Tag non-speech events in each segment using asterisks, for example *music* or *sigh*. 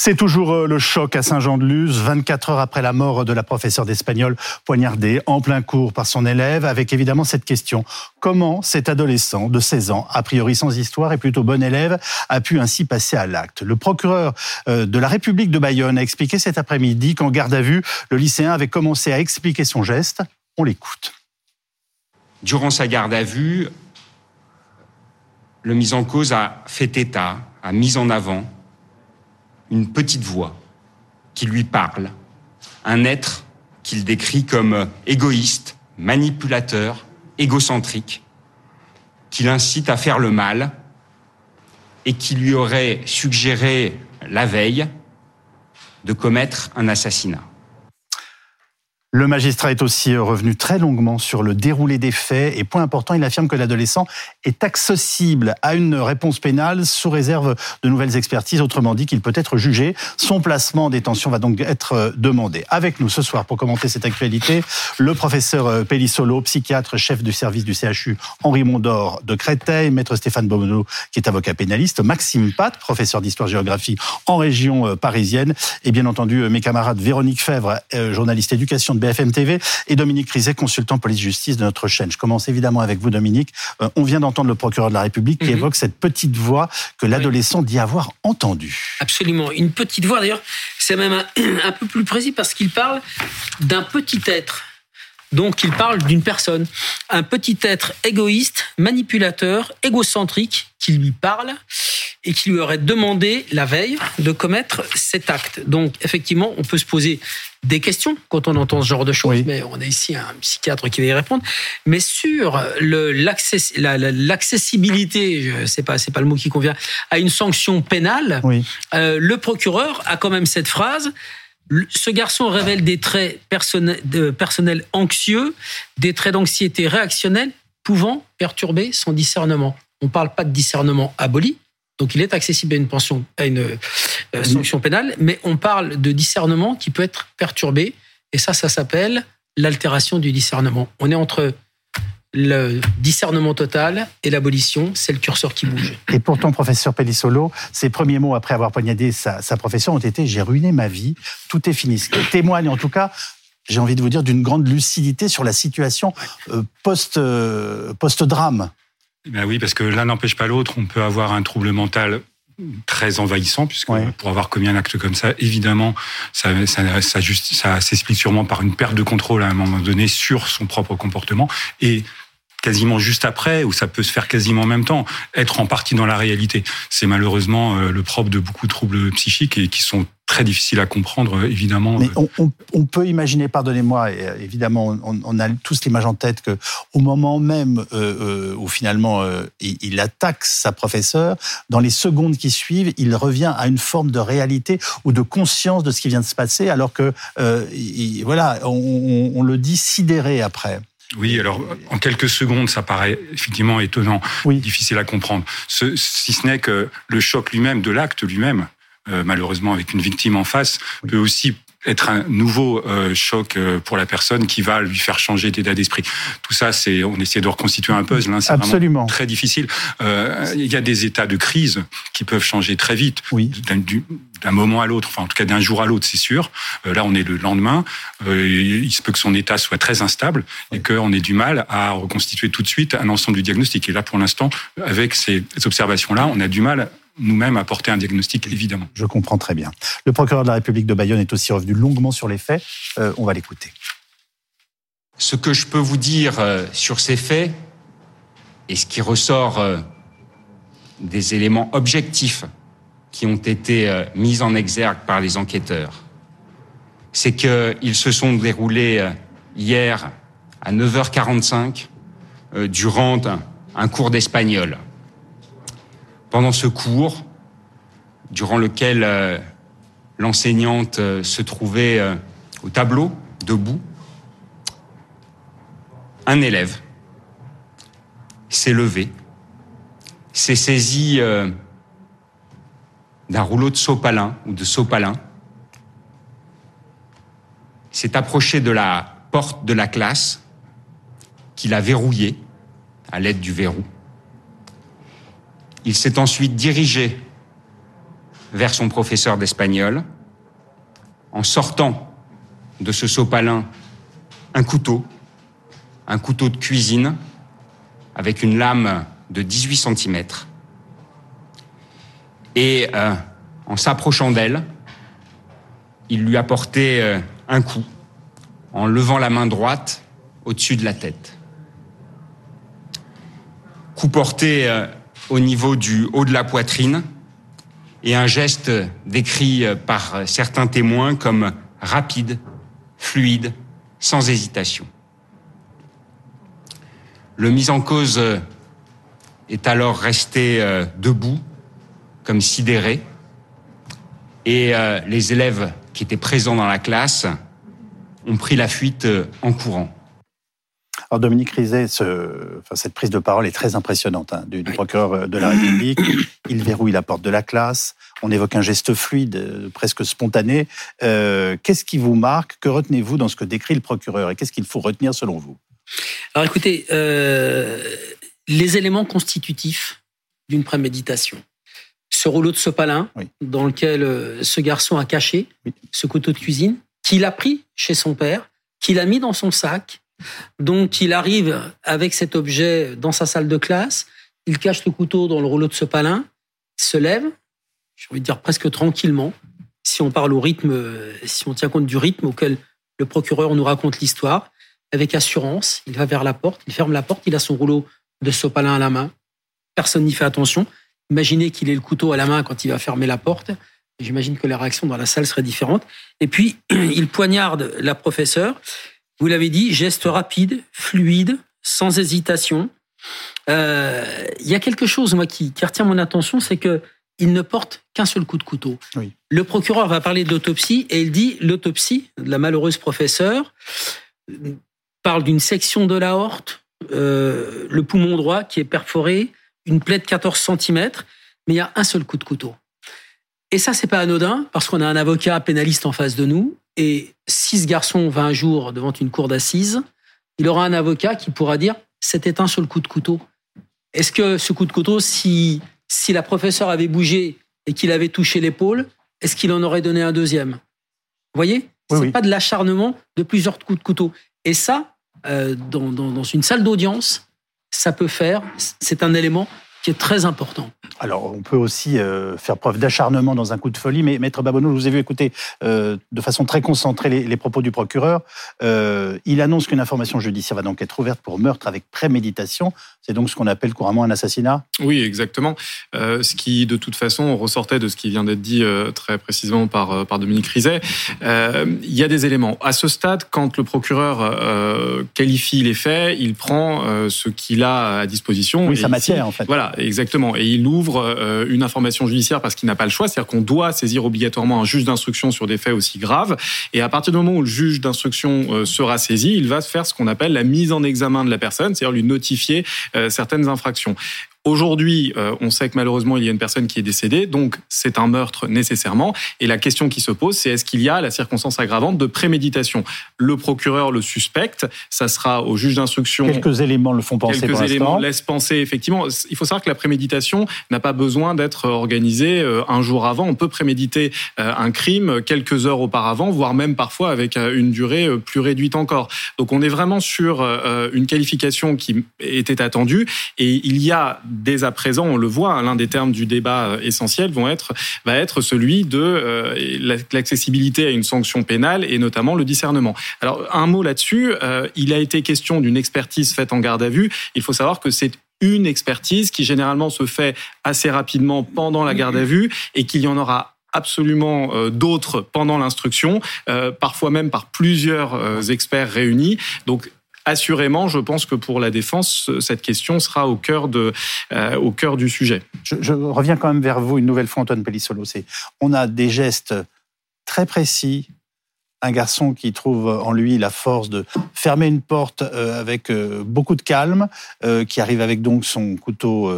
C'est toujours euh, le choc à Saint-Jean-de-Luz, 24 heures après la mort de la professeure d'espagnol poignardée en plein cours par son élève, avec évidemment cette question. Comment cet adolescent de 16 ans, a priori sans histoire et plutôt bon élève, a pu ainsi passer à l'acte? Le procureur euh, de la République de Bayonne a expliqué cet après-midi qu'en garde à vue, le lycéen avait commencé à expliquer son geste. On l'écoute. Durant sa garde à vue, le mis en cause a fait état, a mis en avant une petite voix qui lui parle, un être qu'il décrit comme égoïste, manipulateur, égocentrique, qui l'incite à faire le mal et qui lui aurait suggéré la veille de commettre un assassinat. Le magistrat est aussi revenu très longuement sur le déroulé des faits et point important, il affirme que l'adolescent est accessible à une réponse pénale sous réserve de nouvelles expertises, autrement dit qu'il peut être jugé. Son placement en détention va donc être demandé. Avec nous ce soir pour commenter cette actualité, le professeur Pellissolo, psychiatre, chef du service du CHU Henri Mondor de Créteil, maître Stéphane Bomonot qui est avocat pénaliste, Maxime Pat, professeur d'histoire-géographie en région parisienne et bien entendu mes camarades Véronique Fèvre, journaliste éducation BFM TV, et Dominique Rizet, consultant police-justice de notre chaîne. Je commence évidemment avec vous, Dominique. Euh, on vient d'entendre le procureur de la République qui mhm. évoque cette petite voix que l'adolescent dit avoir entendue. Absolument. Une petite voix, d'ailleurs, c'est même un, *clears throat* un peu plus précis parce qu'il parle d'un petit être. Donc il parle d'une personne, un petit être égoïste, manipulateur, égocentrique, qui lui parle et qui lui aurait demandé la veille de commettre cet acte. Donc effectivement, on peut se poser des questions quand on entend ce genre de choses, mais on a ici un psychiatre qui va y répondre. Mais sur l'accessibilité, c'est pas c'est pas le mot qui convient, à une sanction pénale, euh, le procureur a quand même cette phrase. Ce garçon révèle des traits personnels anxieux, des traits d'anxiété réactionnelle pouvant perturber son discernement. On ne parle pas de discernement aboli, donc il est accessible à une pension, à une euh, sanction pénale, mais on parle de discernement qui peut être perturbé, et ça, ça s'appelle l'altération du discernement. On est entre le discernement total et l'abolition, c'est le curseur qui bouge. Et pourtant, professeur Pellissolo, ses premiers mots après avoir poignardé sa, sa profession ont été j'ai ruiné ma vie, tout est fini. Ce qui témoigne en tout cas j'ai envie de vous dire, d'une grande lucidité sur la situation euh, euh, post-drame. Ben oui, parce que l'un n'empêche pas l'autre. On peut avoir un trouble mental très envahissant, puisque pour avoir commis un acte comme ça, évidemment, ça, ça, ça, ça s'explique sûrement par une perte de contrôle à un moment donné sur son propre comportement. Et quasiment juste après, ou ça peut se faire quasiment en même temps, être en partie dans la réalité. C'est malheureusement euh, le propre de beaucoup de troubles psychiques et qui sont très difficiles à comprendre, euh, évidemment. Mais on, peut imaginer, pardonnez-moi, euh, évidemment, on, a tous l'image en tête que au moment même où finalement il, attaque sa professeure, dans les secondes qui suivent, il revient à une forme de réalité ou de conscience de ce qui vient de se passer, alors que voilà, on, le dit sidéré après. Oui, alors en quelques secondes, ça paraît effectivement étonnant, difficile à comprendre. si ce n'est que le choc lui-même de l'acte lui-même, euh, malheureusement avec une victime en face, peut aussi être un nouveau euh, choc euh, pour la personne qui va lui faire changer d'état d'esprit. Tout ça, c'est on essaie de reconstituer un puzzle. Hein, c'est Absolument. très difficile. Euh, il y a des états de crise qui peuvent changer très vite, oui. d'un moment à l'autre, enfin en tout cas d'un jour à l'autre, c'est sûr. Euh, là, on est le lendemain. il se peut que son état soit très instable et qu'on ait du mal à reconstituer tout de suite un ensemble du diagnostic. Et là, pour l'instant, avec ces observations-là, on a du mal nous-mêmes apporter un diagnostic, évidemment. Je comprends très bien. Le procureur de la République de Bayonne est aussi revenu longuement sur les faits. Euh, on va l'écouter. Ce que je peux vous dire euh, sur ces faits, et ce qui ressort euh, des éléments objectifs qui ont été mis en exergue par les enquêteurs, c'est qu'ils se sont déroulés hier à 9h45 durant un cours d'espagnol. Pendant ce cours, durant lequel euh, l'enseignante euh, se trouvait euh, au tableau, debout, un élève s'est levé, s'est saisi d'un rouleau de sopalin ou de sopalin, s'est approché de la porte de la classe, qu'il a verrouillée à l'aide du verrou. Il s'est ensuite dirigé vers son professeur d'espagnol en sortant de ce sopalin un couteau, un couteau de cuisine avec une lame de 18 cm. Et euh, en s'approchant d'elle, il lui a porté euh, un coup en levant la main droite au-dessus de la tête. Coup porté euh, au niveau du haut de la poitrine et un geste décrit euh, par certains témoins comme rapide, fluide, sans hésitation. Le mis en cause est alors resté debout, comme sidéré, et les élèves qui étaient présents dans la classe ont pris la fuite euh, en courant. Alors Dominique Rizet, cette prise de parole est très impressionnante hein, du, procureur euh, de la République. *coughs* Il verrouille la porte de la classe. On évoque un geste fluide, euh, presque spontané. qu'est-ce qui vous marque? Que retenez-vous dans ce que décrit le procureur? Et qu'est-ce qu'il faut retenir selon vous? Alors écoutez, les éléments constitutifs d'une préméditation ce rouleau de sopalin dans lequel euh, ce garçon a caché ce couteau de cuisine, qu'il a pris chez son père, qu'il a mis dans son sac. Donc il arrive avec cet objet dans sa salle de classe, il cache le couteau dans le rouleau de sopalin, il se lève, j'ai envie de dire presque tranquillement, si on parle au rythme, si on tient compte du rythme auquel le procureur nous raconte l'histoire, avec assurance, il va vers la porte, il ferme la porte, il a son rouleau de sopalin à la main, personne n'y fait attention, Imaginez qu'il ait le couteau à la main quand il va fermer la porte. J'imagine que la réaction dans la salle serait différente. Et puis, *clears throat* il poignarde la professeure. Vous l'avez dit, geste rapide, fluide, sans hésitation. Euh, il y a quelque chose, moi, qui, retient mon attention, c'est que il ne porte qu'un seul coup de couteau. Le procureur va parler d'autopsie et il dit l'autopsie de la malheureuse professeure parle d'une section de l'aorte, euh, le poumon droit qui est perforé, une plaie de 14 cm, mais il y a un seul coup de couteau. Et ça, c'est pas anodin, parce qu'on a un avocat pénaliste en face de nous, et si ce garçon va un jour devant une cour d'assises, il aura un avocat qui pourra dire c'était un seul coup de couteau. Est-ce que ce coup de couteau, si, si la professeure avait bougé et qu'il avait touché l'épaule, est-ce qu'il en aurait donné un deuxième? Vous voyez? Ce n'est pas de l'acharnement de plusieurs coups de couteau. Et ça, euh, dans, dans une salle d'audience, ça peut faire, c'est un élément qui est très important. Alors, on peut aussi euh, faire preuve d'acharnement dans un coup de folie, mais Maître Babonneau, je vous ai vu écouter euh, de façon très concentrée les, propos du procureur. Euh, il annonce qu'une information judiciaire va donc être ouverte pour meurtre avec préméditation. C'est donc ce qu'on appelle couramment un assassinat Oui, exactement. ce qui, de toute façon, ressortait de ce qui vient d'être dit très précisément par, par Dominique Rizet. il y a des éléments. À ce stade, quand le procureur qualifie les faits, il prend ce qu'il a à disposition. Oui, sa matière, en fait. Voilà, exactement. Et il ouvre euh, une information judiciaire parce qu'il n'a pas le choix, c'est-à-dire qu'on doit saisir obligatoirement un juge d'instruction sur des faits aussi graves. Et à partir du moment où le juge d'instruction euh, sera saisi, il va faire ce qu'on appelle la mise en examen de la personne, c'est-à-dire lui notifier euh, certaines infractions. Aujourd'hui, euh, on sait que malheureusement, il y a une personne qui est décédée, donc c'est un meurtre nécessairement. Et la question qui se pose, c'est est-ce qu'il y a la circonstance aggravante de préméditation? Le procureur le suspecte, ça sera au juge d'instruction. Quelques éléments le font penser. Quelques éléments laissent penser, effectivement. Il faut savoir que la préméditation n'a pas besoin d'être organisée euh, un jour avant. On peut préméditer euh, un crime quelques heures auparavant, voire même parfois avec une durée plus réduite encore. Donc on est vraiment sur une qualification qui était attendue et il y a dès à présent, on le voit, hein, l'un des termes du débat euh, essentiel va être celui de euh, l'accessibilité à une sanction pénale et notamment le discernement. Alors, un mot là-dessus, euh, il a été question d'une expertise faite en garde à vue. Il faut savoir que c'est une expertise qui généralement se fait assez rapidement pendant la garde à vue et qu'il y en aura absolument d'autres pendant l'instruction, parfois même par plusieurs experts réunis. Donc assurément, je pense que pour la défense, cette question sera au cœur, euh, du sujet. Je, reviens quand même vers vous une nouvelle fois, Antoine Pellissolo. On a des gestes très précis, un garçon qui trouve en lui la force de fermer une porte euh, avec euh, beaucoup de calme, qui arrive avec donc son couteau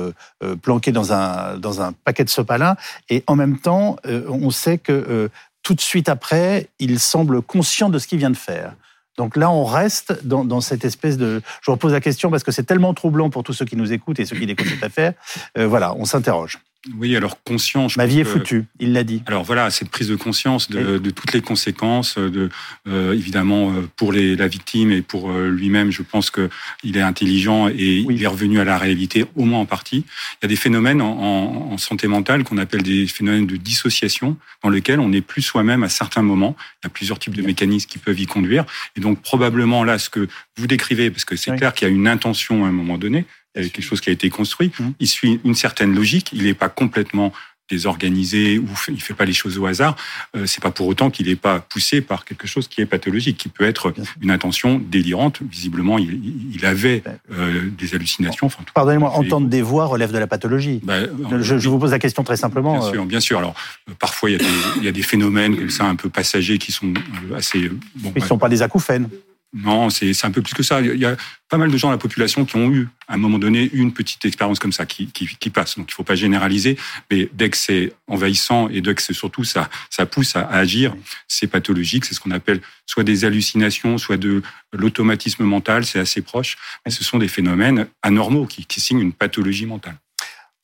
planqué dans un, dans un paquet de sopalin, et en même temps, on sait que tout de suite après, il semble conscient de ce qu'il vient de faire. Donc là, on reste dans, cette espèce de... Je repose la question parce que c'est tellement troublant pour tous ceux qui nous écoutent et ceux qui découvrent cette affaire. Euh, voilà, on s'interroge. Oui, alors conscience. Ma vie est foutue, il l'a dit. Alors voilà, cette prise de conscience de, toutes les conséquences, de euh, évidemment euh, pour les, la victime et pour euh, lui-même, je pense que il est intelligent et il est revenu à la réalité au moins en partie. Il y a des phénomènes en, en santé mentale qu'on appelle des phénomènes de dissociation, dans lesquels on n'est plus soi-même à certains moments. Il y a plusieurs types de mécanismes qui peuvent y conduire, et donc probablement là, ce que vous décrivez, parce que c'est clair qu'il y a une intention à un moment donné, quelque chose qui a été construit. Mmh. Il suit une certaine logique. Il n'est pas complètement désorganisé ou il fait pas les choses au hasard. Euh, c'est pas pour autant qu'il n'est pas poussé par quelque chose qui est pathologique, qui peut être une intention délirante. Visiblement, il, avait ben, euh, des hallucinations. Enfin, Pardonnez-moi, entendre des voix relève de la pathologie. Ben, je, vous pose la question très simplement. Bien sûr, bien sûr. Alors euh, parfois il y, a des, il y, a des, phénomènes comme ça un peu passagers qui sont assez. Bon, Ils ne sont pas des acouphènes. Non, c'est un peu plus que ça. Il y a pas mal de gens dans la population qui ont eu, à un moment donné, une petite expérience comme ça qui, qui, qui passe. Donc, il faut pas généraliser, mais dès que c'est envahissant et dès que c'est surtout ça, ça pousse à, agir, c'est pathologique. C'est ce qu'on appelle soit des hallucinations, soit de l'automatisme mental. C'est assez proche, mais ce sont des phénomènes anormaux qui, qui signent une pathologie mentale.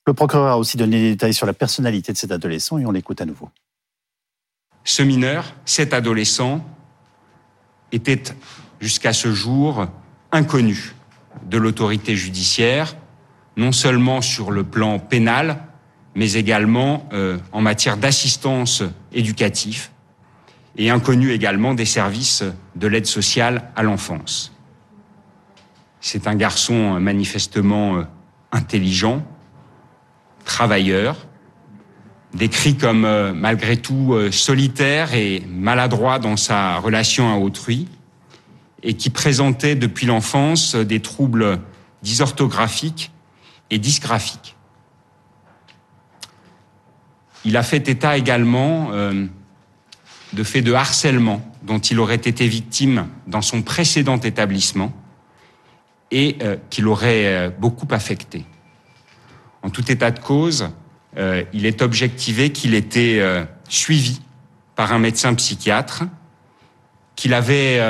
Le procureur a aussi donné des détails sur la personnalité de cet adolescent et on l'écoute à nouveau. Ce mineur, cet adolescent, était jusqu'à ce jour inconnu de l'autorité judiciaire, non seulement sur le plan pénal, mais également euh, en matière d'assistance éducative et inconnu également des services de l'aide sociale à l'enfance. C'est un garçon manifestement euh, intelligent, travailleur, décrit comme euh, malgré tout solitaire et maladroit dans sa relation à autrui, et qui présentait depuis l'enfance des troubles dysorthographiques et dysgraphiques. Il a fait état également euh, de faits de harcèlement dont il aurait été victime dans son précédent établissement et euh, qui l'aurait euh, beaucoup affecté. En tout état de cause, il est objectivé qu'il était suivi par un médecin psychiatre, qu'il avait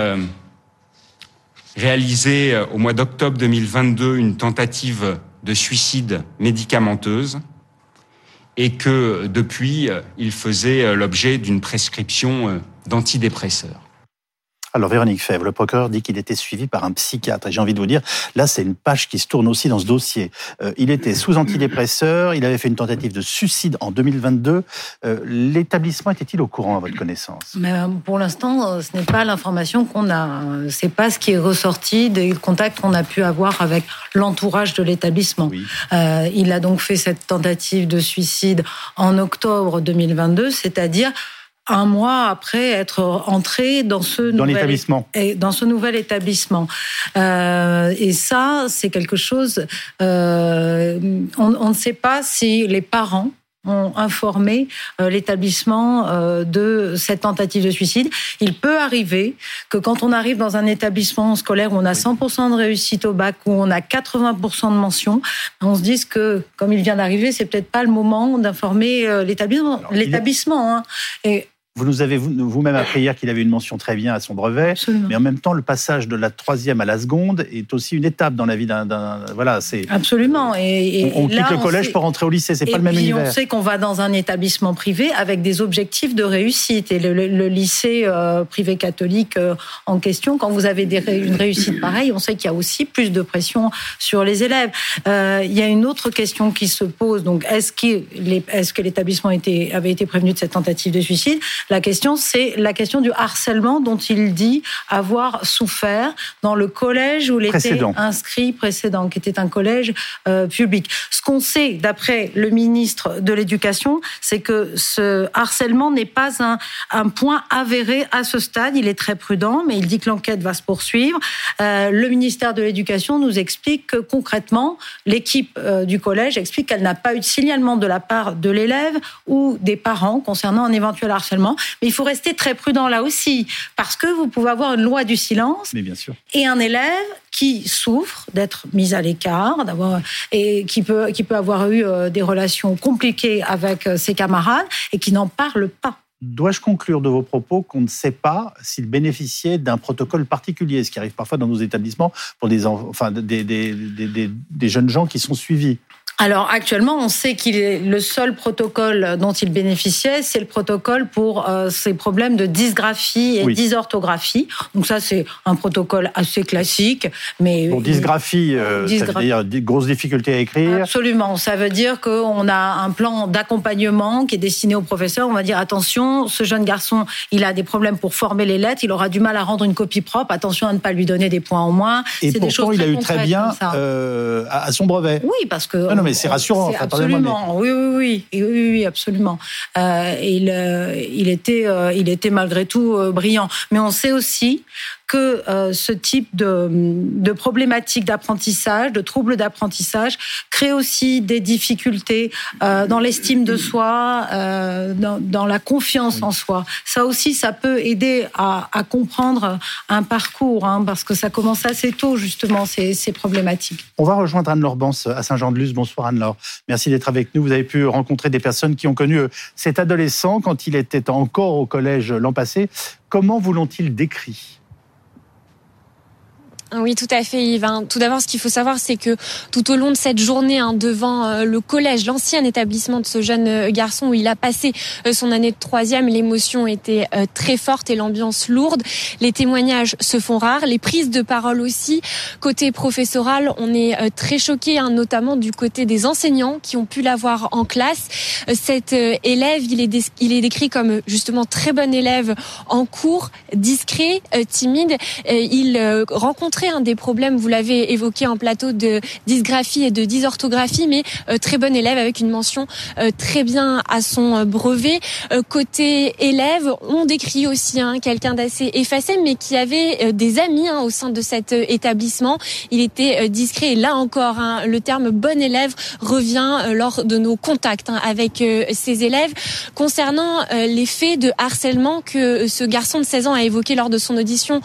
réalisé euh, au mois d'octobre 2022 une tentative de suicide médicamenteuse et que depuis, euh, il faisait euh, l'objet d'une prescription d'antidépresseurs. Alors Véronique Fèvre, le procureur dit qu'il était suivi par un psychiatre. Et j'ai envie de vous dire, là c'est une page qui se tourne aussi dans ce dossier. Euh, il était sous antidépresseur, il avait fait une tentative de suicide en 2022. Euh, l'établissement était-il au courant à votre connaissance? Mais euh, Pour l'instant, ce n'est pas l'information qu'on a. C'est pas ce qui est ressorti des contacts qu'on a pu avoir avec l'entourage de l'établissement. il a donc fait cette tentative de suicide en octobre 2022, c'est-à-dire un mois après être entré dans ce nouvel établissement. Dans ce nouvel établissement. Euh, et ça, c'est quelque chose. Euh, on, ne sait pas si les parents ont informé euh, l'établissement de cette tentative de suicide. Il peut arriver que quand on arrive dans un établissement scolaire où on a 100% de réussite au bac, où on a 80% de mention, on se dise que, comme il vient d'arriver, c'est peut-être pas le moment d'informer l'établissement. L'établissement. Hein. Et vous nous avez vous-même appris hier qu'il avait une mention très bien à son brevet, mais en même temps, le passage de la troisième à la seconde est aussi une étape dans la vie d'un. Voilà, c'est. Absolument. Et, on, quitte le collège pour rentrer au lycée, c'est pas le même puis On sait qu'on va dans un établissement privé avec des objectifs de réussite. Et le, lycée euh, privé catholique euh, en question, quand vous avez des, une réussite pareille, on sait qu'il y a aussi plus de pression sur les élèves. Euh, il y a une autre question qui se pose. Donc, est-ce que l'établissement avait été prévenu de cette tentative de suicide? La question, c'est la question du harcèlement dont il dit avoir souffert dans le collège où il était inscrit précédent, qui était un collège euh, public. Ce qu'on sait, d'après le ministre de l'Éducation, c'est que ce harcèlement n'est pas un, un, point avéré à ce stade. Il est très prudent, mais il dit que l'enquête va se poursuivre. Euh, le ministère de l'Éducation nous explique que concrètement, l'équipe euh, du collège explique qu'elle n'a pas eu de signalement de la part de l'élève ou des parents concernant un éventuel harcèlement. Mais il faut rester très prudent là aussi, parce que vous pouvez avoir une loi du silence Mais bien sûr. et un élève qui souffre d'être mis à l'écart, d'avoir et qui peut qui peut avoir eu euh, des relations compliquées avec euh, ses camarades et qui n'en parle pas. Dois-je conclure de vos propos qu'on ne sait pas s'il bénéficiait d'un protocole particulier, ce qui arrive parfois dans nos établissements pour des, enfin, des, des, des, des jeunes gens qui sont suivis alors actuellement, on sait qu'il est le seul protocole dont il bénéficiait, c'est le protocole pour euh, ces problèmes de dysgraphie et dysorthographie. Donc ça, c'est un protocole assez classique, mais bon, dysgraphie, euh, ça veut dire grosse difficulté à écrire. Absolument, ça veut dire qu'on a un plan d'accompagnement qui est destiné au professeur. On va dire attention, ce jeune garçon, il a des problèmes pour former les lettres, il aura du mal à rendre une copie propre. Attention à ne pas lui donner des points en moins. Et pourtant, il a eu très bien euh, à son brevet. Oui, parce que mais c'est rassurant. Absolument, oui, oui, oui, oui, oui, absolument. Euh, il, euh, il, était, euh, il était malgré tout brillant. Mais on sait aussi que euh, ce type de, de problématiques d'apprentissage, de troubles d'apprentissage, crée aussi des difficultés euh, dans l'estime de soi, euh, dans, dans, la confiance en soi. Ça aussi, ça peut aider à, à comprendre un parcours, hein, parce que ça commence assez tôt, justement, ces, ces problématiques. On va rejoindre Anne-Laure Bance à Saint-Jean-de-Luz. Bonsoir Anne-Laure. Merci d'être avec nous. Vous avez pu rencontrer des personnes qui ont connu cet adolescent quand il était encore au collège l'an passé. Comment vous l'ont-ils décrit? Oui, tout à fait, Yves. Hein. Tout d'abord, ce qu'il faut savoir, c'est que tout au long de cette journée, hein, devant euh, le collège, l'ancien établissement de ce jeune euh, garçon où il a passé euh, son année de troisième, l'émotion était très forte et l'ambiance lourde. Les témoignages se font rares, les prises de parole aussi. Côté professoral, on est très choqué, hein, notamment du côté des enseignants qui ont pu l'avoir en classe. Cet élève, il est, il est décrit comme justement très bon élève en cours, discret, timide. Il un des problèmes, vous l'avez évoqué en plateau, de dysgraphie et de dysorthographie, mais euh, très bon élève avec une mention euh, très bien à son euh, brevet. côté élève, on décrit aussi hein, quelqu'un d'assez effacé, mais qui avait des amis hein, au sein de cet établissement. Il était discret et là encore, hein, le terme bon élève revient lors de nos contacts avec ces élèves. Concernant les faits de harcèlement que ce garçon de 16 ans a évoqué lors de son audition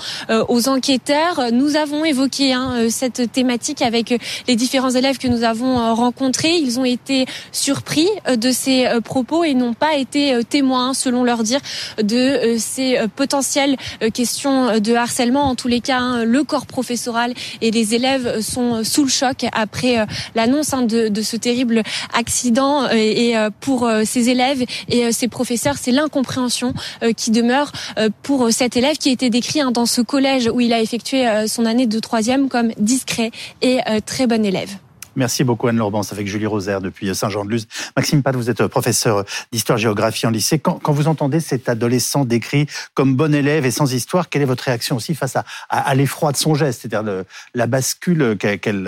aux enquêteurs, nous avons évoqué hein, euh, cette thématique avec euh, les différents élèves que nous avons euh, rencontrés. Ils ont été surpris de ces propos et n'ont pas été témoins, selon leur dire, de ces potentielles questions de harcèlement. En tous les cas, hein, le corps professoral et les élèves sont sous le choc après l'annonce hein, de, de, ce terrible accident. Et pour ces élèves et ces professeurs, c'est l'incompréhension qui demeure pour cet élève qui a été décrit dans ce collège où il a effectué son année de troisième comme discret et euh, très bon élève. Merci beaucoup Anne Lorbance avec Julie Rosaire depuis Saint-Jean-de-Luz. Maxime Pad, vous êtes professeur d'histoire-géographie en lycée. Quand, vous entendez cet adolescent décrit comme bon élève et sans histoire, quelle est votre réaction aussi face à, l'effroi de son geste, c'est-à-dire la bascule qu'elle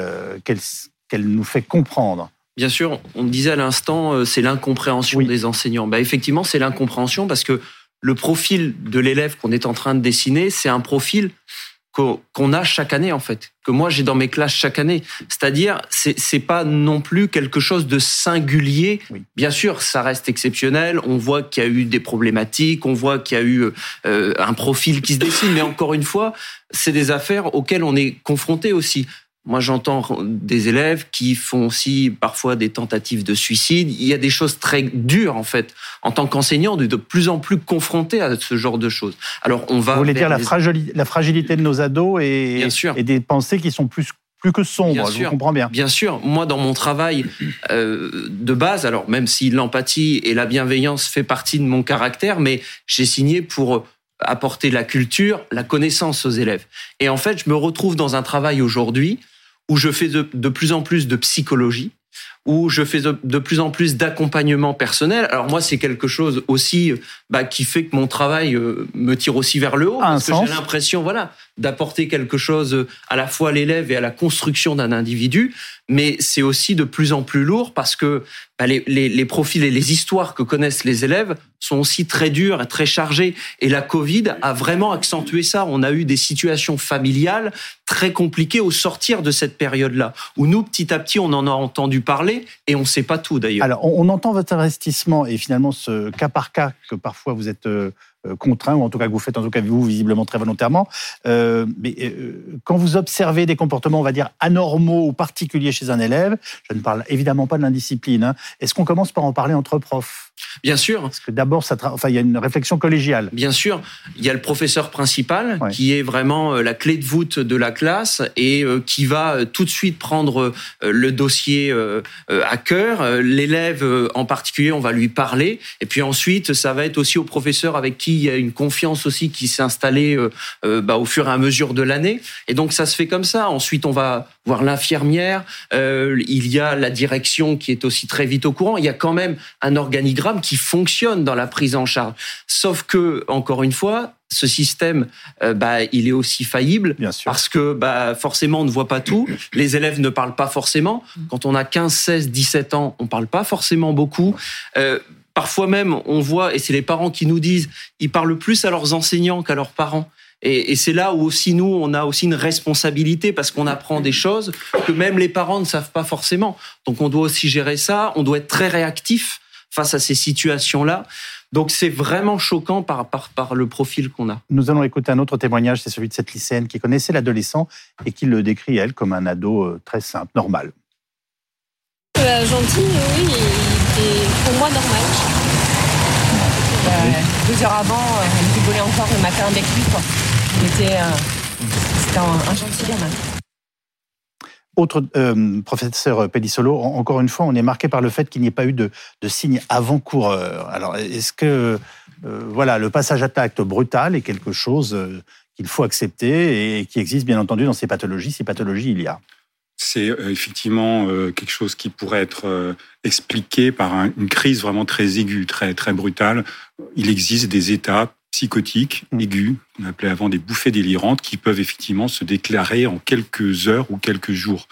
nous fait comprendre? Bien sûr, on disait à l'instant, euh, c'est l'incompréhension des enseignants. Bah, effectivement, c'est l'incompréhension parce que le profil de l'élève qu'on est en train de dessiner, c'est un profil qu'on a chaque année en fait, que moi j'ai dans mes classes chaque année. C'est-à-dire, c'est c'est pas non plus quelque chose de singulier. Bien sûr, ça reste exceptionnel. On voit qu'il y a eu des problématiques, on voit qu'il y a eu euh, un profil qui se dessine, mais encore une fois, c'est des affaires auxquelles on est confronté aussi. Moi, j'entends des élèves qui font aussi parfois des tentatives de suicide. Il y a des choses très dures, en fait, en tant qu'enseignant, de, de plus en plus confronté à ce genre de choses. Alors, on va. Vous voulez dire la, fragilité, la fragilité de nos ados et, et des pensées qui sont plus plus que sombres, je comprends bien. Bien sûr, moi dans mon travail euh, de base, alors même si l'empathie et la bienveillance fait partie de mon caractère, mais j'ai signé pour apporter la culture, la connaissance aux élèves. Et en fait, je me retrouve dans un travail aujourd'hui où je fais de, plus en plus de psychologie, où je fais de, plus en plus d'accompagnement personnel. Alors moi, c'est quelque chose aussi bah, qui fait que mon travail euh, me tire aussi vers le haut, parce que j'ai l'impression, voilà, d'apporter quelque chose à la fois à l'élève et à la construction d'un individu. Mais c'est aussi de plus en plus lourd parce que bah, les, les, les, profils et les histoires que connaissent les élèves sont aussi très dures et très chargées. Et la Covid a vraiment accentué ça. On a eu des situations familiales très compliquées au sortir de cette période-là, où nous, petit à petit, on en a entendu parler et on ne sait pas tout d'ailleurs. Alors, on, entend votre investissement et finalement ce cas par cas que parfois vous êtes... Euh, contraint, ou en tout cas que vous faites, en tout cas vous, visiblement très volontairement. mais quand vous observez des comportements, on va dire, anormaux ou particuliers chez un élève, je ne parle évidemment pas de l'indiscipline, hein, est-ce qu'on commence par en parler entre profs? Bien sûr. Parce que d'abord, ça enfin, il y a une réflexion collégiale. Bien sûr. Il y a le professeur principal qui est vraiment la clé de voûte de la classe et qui va tout de suite prendre le dossier à cœur. L'élève en particulier, on va lui parler. Et puis ensuite, ça va être aussi au professeur avec qui il y a une confiance aussi qui s'est installée bah, au fur et à mesure de l'année. Et donc ça se fait comme ça. Ensuite, on va voir l'infirmière. il y a la direction qui est aussi très vite au courant. Il y a quand même un organigramme qui fonctionne dans la prise en charge. Sauf que, encore une fois, ce système, euh, bah, il est aussi faillible Bien sûr. parce que bah, forcément, on ne voit pas tout. Les élèves ne parlent pas forcément. Quand on a 15, 16, 17 ans, on parle pas forcément beaucoup. Euh, parfois même, on voit, et c'est les parents qui nous disent, ils parlent plus à leurs enseignants qu'à leurs parents. Et c'est là où aussi nous, on a aussi une responsabilité parce qu'on apprend des choses que même les parents ne savent pas forcément. Donc on doit aussi gérer ça, on doit être très réactif face à ces situations-là. Donc c'est vraiment choquant par, par, par le profil qu'on a. Nous allons écouter un autre témoignage, c'est celui de cette lycéenne qui connaissait l'adolescent et qui le décrit, elle, comme un ado euh, très simple, normal. Euh, gentil, oui, et pour moi normal. Euh, deux heures avant, euh, elle rigolait encore le matin avec lui. Quoi. Il était, c'était un, un gentil gamin. Autre euh, professeur Pedisolo, encore une fois, on est marqué par le fait qu'il n'y ait pas eu de, de signe avant-coureur. Alors, est-ce que euh, voilà, le passage à l'acte brutal est quelque chose euh, qu'il faut accepter et qui existe bien entendu dans ces pathologies, ces pathologies il y a c'est effectivement quelque chose qui pourrait être expliqué par un, une crise vraiment très aiguë, très très brutale. Il existe des états psychotiques aigus, qu'on appelait avant des bouffées délirantes, qui peuvent effectivement se déclarer en quelques heures ou quelques jours.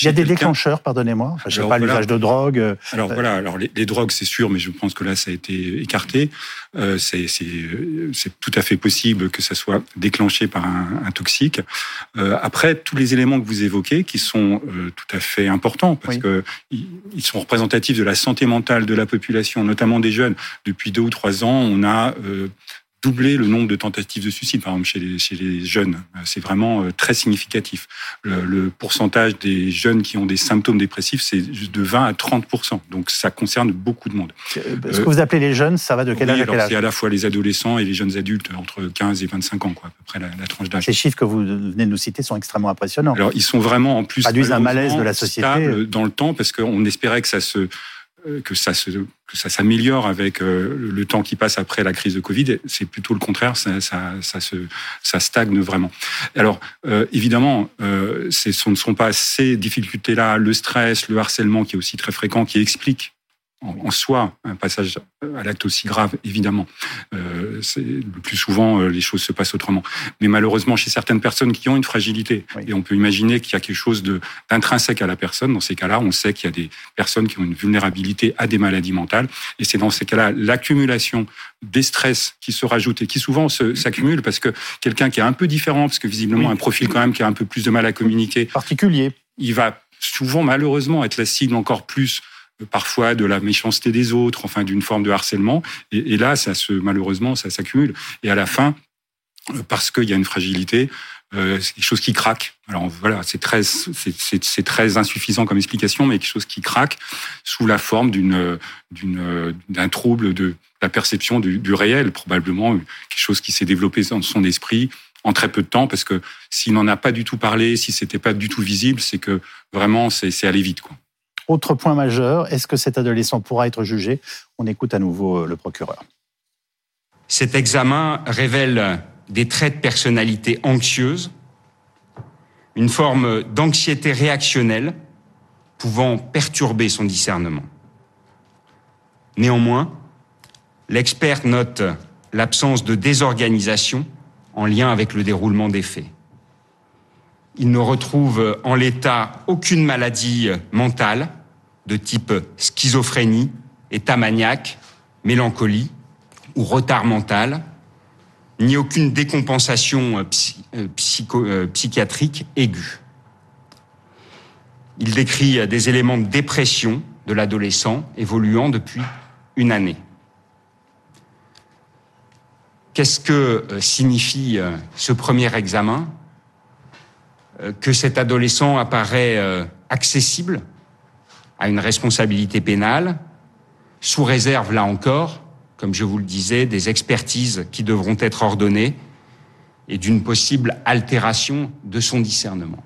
Il y a des déclencheurs, pardonnez-moi. Enfin, je sais pas, l'usage de drogue. euh, Alors voilà, alors les, les drogues, c'est sûr, mais je pense que là, ça a été écarté. Euh, c'est euh, c'est tout à fait possible que ça soit déclenché par un, un toxique. Euh, après, tous les éléments que vous évoquez, qui sont euh, tout à fait importants, parce Oui. que ils ils sont représentatifs de la santé mentale de la population, notamment des jeunes. Depuis deux ou trois ans, on a euh, doublé le nombre de tentatives de suicide, par exemple, chez les, chez les jeunes. Euh, C'est vraiment euh, très significatif. Le, le pourcentage des jeunes qui ont des symptômes dépressifs, c'est de 20 à 30 Donc, ça concerne beaucoup de monde. euh, Ce que vous appelez les jeunes, ça va de quel Oui, âge à quel âge C'est à la fois les adolescents et les jeunes adultes, entre 15 et 25 ans, quoi, à peu près la, la tranche d'âge. Ces chiffres que vous venez de nous citer sont extrêmement impressionnants. Alors, ils sont vraiment en plus Traduisent un malaise de la société. dans le temps parce qu'on espérait que ça se que ça se que ça s'améliore avec euh, le temps qui passe après la crise de Covid. C'est plutôt le contraire, ça, ça, ça se ça stagne vraiment. Alors euh, évidemment, euh, ce ne sont pas ces difficultés-là, le stress, le harcèlement qui est aussi très fréquent, qui expliquent en, soi un passage à l'acte aussi grave, évidemment. Euh, c'est- le plus souvent, euh, les choses se passent autrement. Mais malheureusement, chez certaines personnes qui ont une fragilité, Oui. et on peut imaginer qu'il y a quelque chose d'intrinsèque à la personne, dans ces cas-là, on sait qu'il y a des personnes qui ont une vulnérabilité à des maladies mentales, et c'est dans ces cas-là l'accumulation des stress qui se rajoutent et qui souvent s'accumulent parce que quelqu'un qui est un peu différent, parce que visiblement Oui. un profil quand même qui a un peu plus de mal à communiquer, Particulier. il va souvent malheureusement être la cible encore plus parfois de la méchanceté des autres, enfin d'une forme de harcèlement. Et, là, ça se malheureusement, ça s'accumule. Et à la fin, euh, parce qu'il y a une fragilité, euh, c'est quelque chose qui craque. Alors voilà, c'est très, c'est, très insuffisant comme explication, mais quelque chose qui craque sous la forme d'une, d'une, d'un trouble de la perception du, du réel, probablement quelque chose qui s'est développé dans son esprit en très peu de temps, parce que s'il n'en a pas du tout parlé, si c'était pas du tout visible, c'est que vraiment c'est, c'est allé vite, quoi. Autre point majeur, est-ce que cet adolescent pourra être jugé? On écoute à nouveau euh, le procureur. Cet examen révèle des traits de personnalité anxieuse, une forme d'anxiété réactionnelle pouvant perturber son discernement. Néanmoins, l'expert note l'absence de désorganisation en lien avec le déroulement des faits. Il ne retrouve en l'état aucune maladie mentale de type schizophrénie, état maniaque, mélancolie ou retard mental, ni aucune décompensation euh, euh, euh, psychiatrique aiguë. Il décrit des éléments de dépression de l'adolescent évoluant depuis une année. Qu'est-ce que signifie ce premier examen? Que cet adolescent apparaît accessible à une responsabilité pénale, sous réserve, là encore, comme je vous le disais, des expertises qui devront être ordonnées et d'une possible altération de son discernement.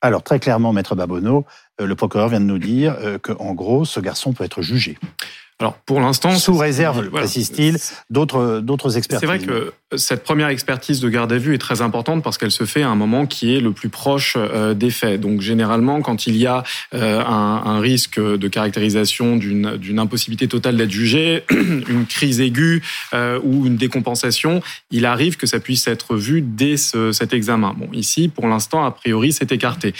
Alors très clairement, maître Babonneau, euh, le procureur vient de nous dire euh, qu'en gros, ce garçon peut être jugé. Alors pour l'instant, sous réserve, précise-t-il, d'autres d'autres expertises. C'est vrai que cette première expertise de garde à vue est très importante parce qu'elle se fait à un moment qui est le plus proche euh, des faits. Donc généralement, quand il y a euh, un, un risque de caractérisation d'une impossibilité totale d'être jugé, *clears throat* une crise aiguë euh, ou une décompensation, il arrive que ça puisse être vu dès ce, cet examen. Bon, ici, pour l'instant, a priori, c'est écarté.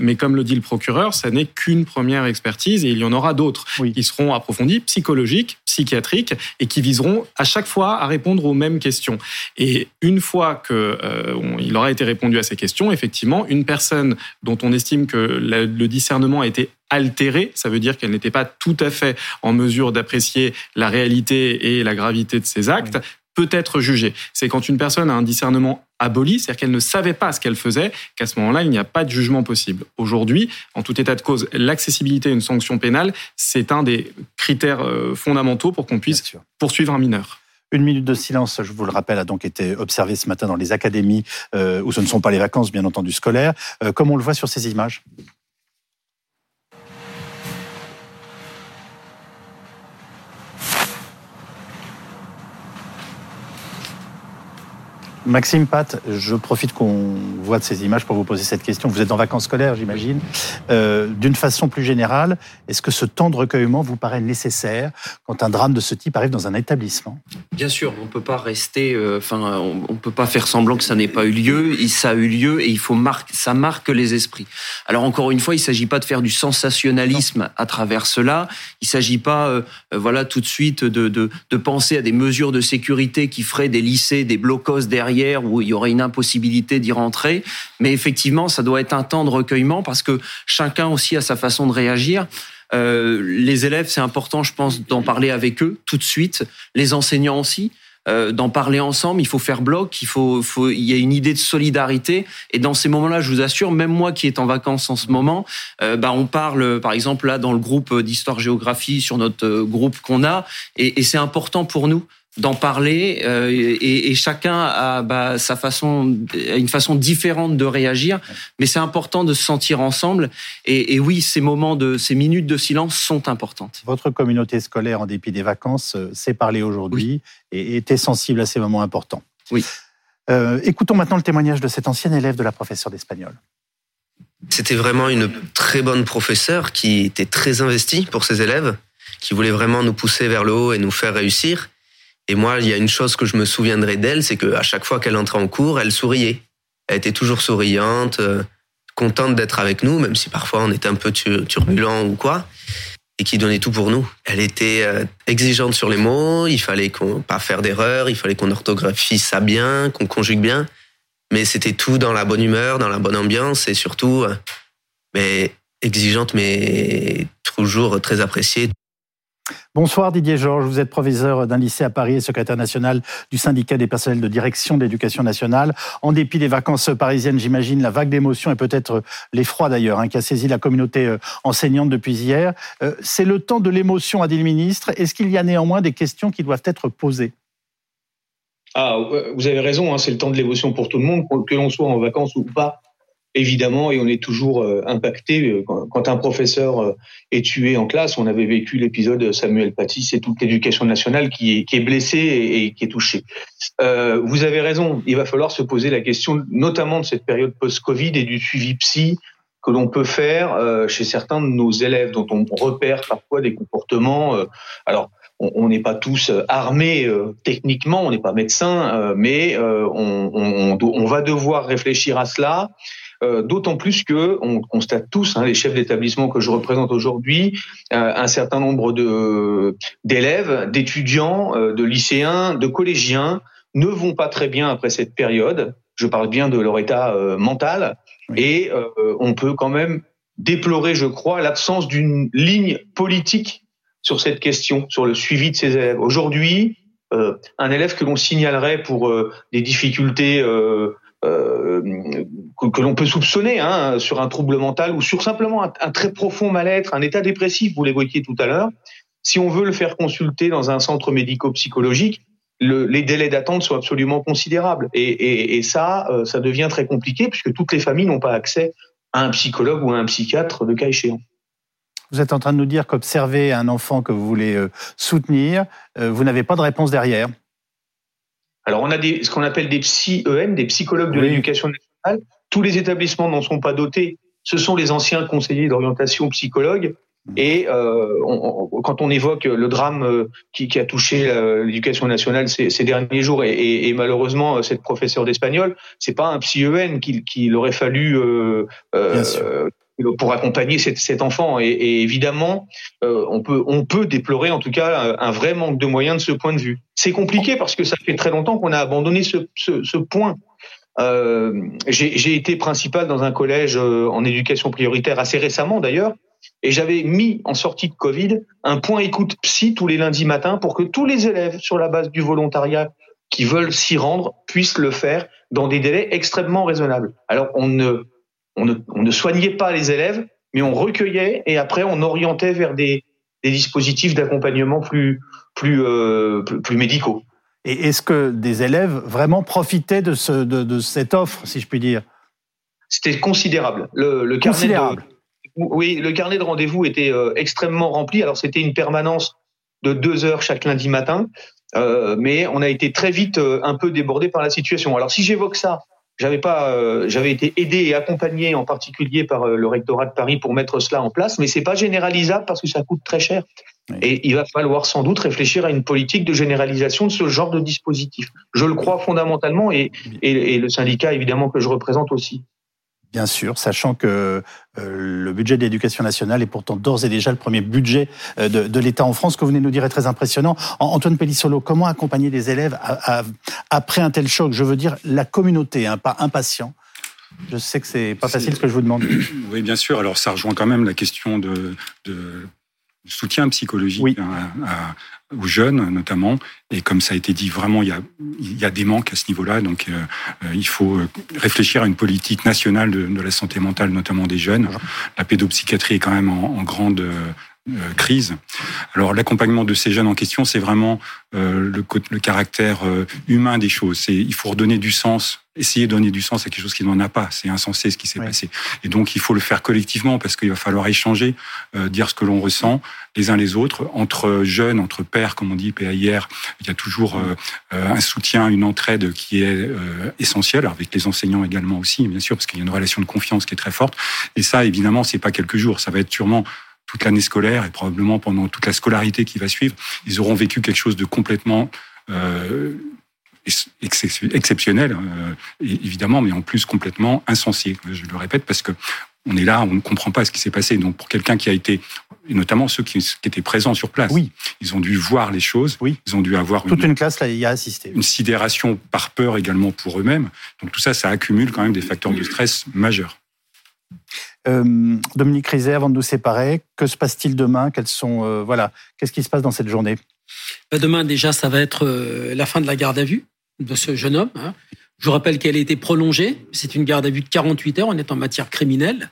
mais comme le dit le procureur, ça n'est qu'une première expertise et il y en aura d'autres oui. qui seront approfondies psychologiques, psychiatriques et qui viseront à chaque fois à répondre aux mêmes questions. Et une fois que euh, aura été répondu à ces questions, effectivement, une personne dont on estime que le discernement a été altéré, ça veut dire qu'elle n'était pas tout à fait en mesure d'apprécier la réalité et la gravité de ses actes, peut être jugée. C'est quand une personne a un discernement aboli, c'est-à-dire qu'elle ne savait pas ce qu'elle faisait, qu'à ce moment-là, il n'y a pas de jugement possible. Aujourd'hui, en tout état de cause, l'accessibilité à une sanction pénale, c'est un des critères euh, fondamentaux pour qu'on puisse poursuivre un mineur. Une minute de silence, je vous le rappelle, a donc été observée ce matin dans les académies euh, où ce ne sont pas les vacances, bien entendu, scolaires, euh, comme on le voit sur ces images. Maxime Pat, je profite qu'on voit de ces images pour vous poser cette question. Vous êtes en vacances scolaires, j'imagine. Euh, D'une façon plus générale, est-ce que ce temps de recueillement vous paraît nécessaire quand un drame de ce type arrive dans un établissement? Bien sûr, on peut pas rester, euh, enfin, on, peut pas faire semblant que ça n'ait pas eu lieu. Ça a eu lieu et il faut marquer, ça marque les esprits. Alors encore une fois, il s'agit pas de faire du sensationnalisme à travers cela. Il s'agit pas, euh, voilà, tout de suite de, de, de penser à des mesures de sécurité qui feraient des lycées, des blocos derrière où il y aurait une impossibilité d'y rentrer. Mais effectivement, ça doit être un temps de recueillement parce que chacun aussi a sa façon de réagir. Euh, les élèves, c'est important, je pense, d'en parler avec eux tout de suite. Les enseignants aussi. Euh, d'en parler ensemble, il faut faire bloc, il faut, il y a une idée de solidarité. Et dans ces moments-là, je vous assure, même moi qui est en vacances en ce moment, euh, bah, on parle, par exemple là dans le groupe d'histoire-géographie sur notre groupe qu'on a, et c'est important pour nous d'en parler euh, et, et, chacun a bah, sa façon, une façon différente de réagir. Mais c'est important de se sentir ensemble. Et, et, oui, ces moments de, ces minutes de silence sont importantes. Votre communauté scolaire, en dépit des vacances, euh, s'est parlé aujourd'hui et était sensible à ces moments importants. Oui. Euh, écoutons maintenant le témoignage de cet ancien élève de la professeure d'espagnol. C'était vraiment une très bonne professeure qui était très investie pour ses élèves, qui voulait vraiment nous pousser vers le haut et nous faire réussir. Et moi, il y a une chose que je me souviendrai d'elle, c'est qu'à chaque fois qu'elle entrait en cours, elle souriait. Elle était toujours souriante, euh, contente d'être avec nous, même si parfois on était un peu turbulent ou quoi, et qui donnait tout pour nous. Elle était euh, exigeante sur les mots, il fallait qu'on pas faire d'erreurs, il fallait qu'on orthographie ça bien, qu'on conjugue bien, mais c'était tout dans la bonne humeur, dans la bonne ambiance et surtout, euh, mais exigeante, mais toujours très appréciée. Bonsoir Didier Georges, vous êtes professeur d'un lycée à Paris et secrétaire national du syndicat des personnels de direction de l'éducation nationale. En dépit des vacances parisiennes, j'imagine, la vague d'émotions et peut-être l'effroi d'ailleurs hein, qui a saisi la communauté euh, enseignante depuis hier. Euh, c'est le temps de l'émotion, a dit le ministre? Est-ce qu'il y a néanmoins des questions qui doivent être posées? Ah, vous avez raison, hein, c'est le temps de l'émotion pour tout le monde, que l'on soit en vacances ou pas évidemment, et on est toujours euh, impacté. Euh, quand un professeur euh, est tué en classe, on avait vécu l'épisode Samuel Paty, c'est toute l'éducation nationale qui est, qui est blessée et, qui est touchée. Euh, vous avez raison, il va falloir se poser la question, notamment de cette période post-Covid et du suivi psy que l'on peut faire chez certains de nos élèves, dont on repère parfois des comportements. alors, on n'est pas tous armés techniquement, on n'est pas médecin, mais on, on, on, va devoir réfléchir à cela euh, d'autant plus que on constate tous, hein, les chefs d'établissement que je représente aujourd'hui, euh, un certain nombre de d'élèves, d'étudiants, euh, de lycéens, de collégiens ne vont pas très bien après cette période. Je parle bien de leur état mental et on peut quand même déplorer, je crois, l'absence d'une ligne politique sur cette question, sur le suivi de ces élèves. Aujourd'hui, un élève que l'on signalerait pour des difficultés que, l'on peut soupçonner hein, sur un trouble mental ou sur simplement un, très profond mal-être, un état dépressif, vous l'évoquiez tout à l'heure, si on veut le faire consulter dans un centre médico-psychologique, les délais d'attente sont absolument considérables. Et, ça, ça devient très compliqué puisque toutes les familles n'ont pas accès à un psychologue ou à un psychiatre de cas échéant. Vous êtes en train de nous dire qu'observer un enfant que vous voulez euh, soutenir, euh, vous n'avez pas de réponse derrière. Alors on a des, ce qu'on appelle des psy-EN, des psychologues de l'éducation nationale. Tous les établissements n'en sont pas dotés. Ce sont les anciens conseillers d'orientation psychologues. Et euh, quand on évoque le drame qui, a touché l'éducation nationale ces, derniers jours, et, malheureusement cette professeure d'espagnol, c'est pas un psy-EN qu'il aurait fallu pour accompagner cet, enfant. Et, évidemment, euh, on peut on peut déplorer en tout cas un vrai manque de moyens de ce point de vue. C'est compliqué parce que ça fait très longtemps qu'on a abandonné ce, ce, point. Euh, J'ai été principal dans un collège euh, en éducation prioritaire assez récemment d'ailleurs, et j'avais mis en sortie de Covid un point écoute psy tous les lundis matins pour que tous les élèves sur la base du volontariat qui veulent s'y rendre puissent le faire dans des délais extrêmement raisonnables. Alors on ne on ne, soignait pas les élèves, mais on recueillait et après on orientait vers des, dispositifs d'accompagnement plus, euh, plus, plus, médicaux. Et est-ce que des élèves vraiment profitaient de, ce, de, cette offre, si je puis dire? C'était considérable. Le, carnet De, oui, le carnet de rendez-vous était euh, extrêmement rempli. Alors c'était une permanence de deux heures chaque lundi matin, euh, mais on a été très vite un peu débordé par la situation. Alors si j'évoque ça j'avais pas, euh, j'avais été aidé et accompagné en particulier par euh, le rectorat de Paris pour mettre cela en place, mais c'est pas généralisable parce que ça coûte très cher. Et il va falloir sans doute réfléchir à une politique de généralisation de ce genre de dispositif. Je le crois fondamentalement et, et le syndicat évidemment que je représente aussi. Bien sûr, sachant que euh, le budget de l'éducation nationale est pourtant d'ores et déjà le premier budget euh, de, l'État en France. Ce que vous venez de nous dire est très impressionnant. Antoine Pellissolo, comment accompagner les élèves après un tel choc? Je veux dire la communauté, hein, pas impatient. Je sais que c'est pas facile ce que je vous demande. Oui, bien sûr. Alors ça rejoint quand même la question de, soutien psychologique à, aux jeunes notamment. Et comme ça a été dit, vraiment, il y a, il y a des manques à ce niveau-là. Donc, euh, euh, il faut euh, réfléchir à une politique nationale de, de, la santé mentale, notamment des jeunes. La pédopsychiatrie est quand même en, en grande euh, crise. Alors l'accompagnement de ces jeunes en question, c'est vraiment euh, le, le, caractère euh, humain des choses. C'est il faut redonner du sens, essayer de donner du sens à quelque chose qui n'en a pas. C'est insensé ce qui s'est passé. Et donc il faut le faire collectivement parce qu'il va falloir échanger, dire ce que l'on ressent les uns les autres entre jeunes, entre pères, comme on dit PAIR. Il y a toujours un soutien, une entraide qui est essentielle avec les enseignants également aussi, bien sûr, parce qu'il y a une relation de confiance qui est très forte. Et ça, évidemment, c'est pas quelques jours. Ça va être sûrement toute l'année scolaire et probablement pendant toute la scolarité qui va suivre, ils auront vécu quelque chose de complètement euh, exceptionnel, euh, évidemment, mais en plus complètement insensé. Je le répète parce que on est là, on ne comprend pas ce qui s'est passé. Donc pour quelqu'un qui a été, et notamment ceux qui, étaient présents sur place, oui. ils ont dû voir les choses, oui. ils ont dû avoir toute une, classe là, y a assisté, une sidération par peur également pour eux-mêmes. Donc tout ça, ça accumule quand même des facteurs de stress majeurs. Euh, Dominique Rizet, avant de nous séparer, que se passe-t-il demain? Quels sont, euh, voilà, qu'est-ce qui se passe dans cette journée? Bah, Demain, déjà, ça va être euh, la fin de la garde à vue de ce jeune homme. Hein. Je vous rappelle qu'elle a été prolongée. C'est une garde à vue de 48 heures. On est en matière criminelle.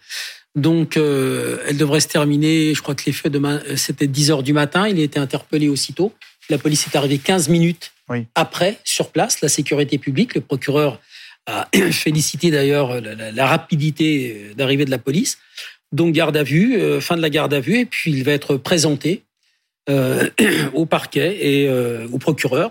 Donc, elle devrait se terminer. Je crois que les faits demain, c'était 10 heures du matin. Il a été interpellé aussitôt. La police est arrivée 15 minutes après sur place. La sécurité publique, le procureur a *clears throat* félicité d'ailleurs la, rapidité d'arrivée de la police. Donc garde à vue, euh, fin de la garde à vue, et puis il va être présenté euh, *clears throat* au parquet et euh, au procureur.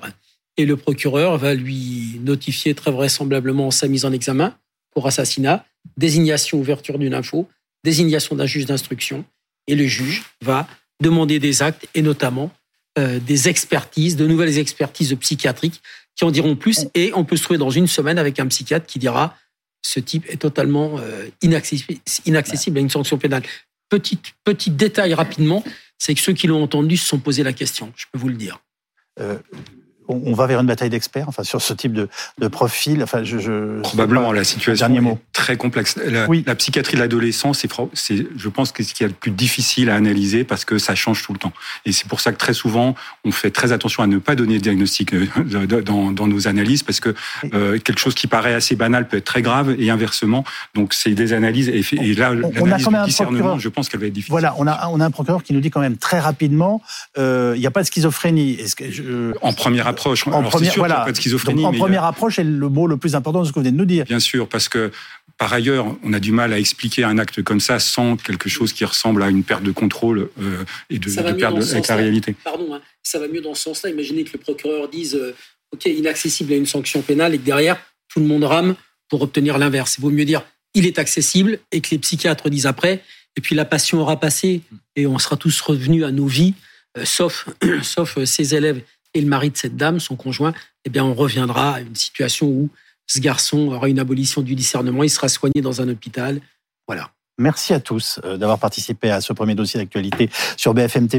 Et le procureur va lui notifier très vraisemblablement sa mise en examen pour assassinat, désignation, ouverture d'une info, désignation d'un juge d'instruction. Et le juge va demander des actes et notamment des expertises, de nouvelles expertises psychiatriques qui en diront plus. Et on peut se trouver dans une semaine avec un psychiatre qui dira ce type est totalement euh, inaccessible, à une sanction pénale. Petit, petit détail rapidement, c'est que ceux qui l'ont entendu se sont posé la question, je peux vous le dire. Euh, on va vers une bataille d'experts, enfin sur ce type de, de profil. Enfin, je, probablement la situation est très complexe. La, oui. la psychiatrie de l'adolescence, c'est, je pense, que ce qui est le plus difficile à analyser parce que ça change tout le temps. Et c'est pour ça que très souvent, on fait très attention à ne pas donner de diagnostic euh, dans, dans nos analyses parce que euh, quelque chose qui paraît assez banal peut être très grave et inversement. Donc c'est des analyses et, et là, l'analyse du discernement, je pense qu'elle va être difficile. Voilà, on a, on a un procureur qui nous dit quand même très rapidement, euh, il n'y a pas de schizophrénie. Est-ce que je... En première approche, en première, sûr voilà. pas de schizophrénie. en première approche, c'est le mot le plus important de ce que vous venez de nous dire. Bien sûr, parce que par ailleurs, on a du mal à expliquer un acte comme ça sans quelque chose qui ressemble à une perte de contrôle euh, et de, de perte avec la réalité. Pardon, hein, ça va mieux dans ce sens-là. Imaginez que le procureur dise euh, OK, inaccessible à une sanction pénale et que derrière, tout le monde rame pour obtenir l'inverse. Il vaut mieux dire il est accessible et que les psychiatres disent après. Et puis la passion aura passé et on sera tous revenus à nos vies, euh, sauf, *clears throat* sauf ses élèves et le mari de cette dame, son conjoint. Eh bien, on reviendra à une situation où ce garçon aura une abolition du discernement, il sera soigné dans un hôpital. Voilà. Merci à tous euh, d'avoir participé à ce premier dossier d'actualité sur BFM TV.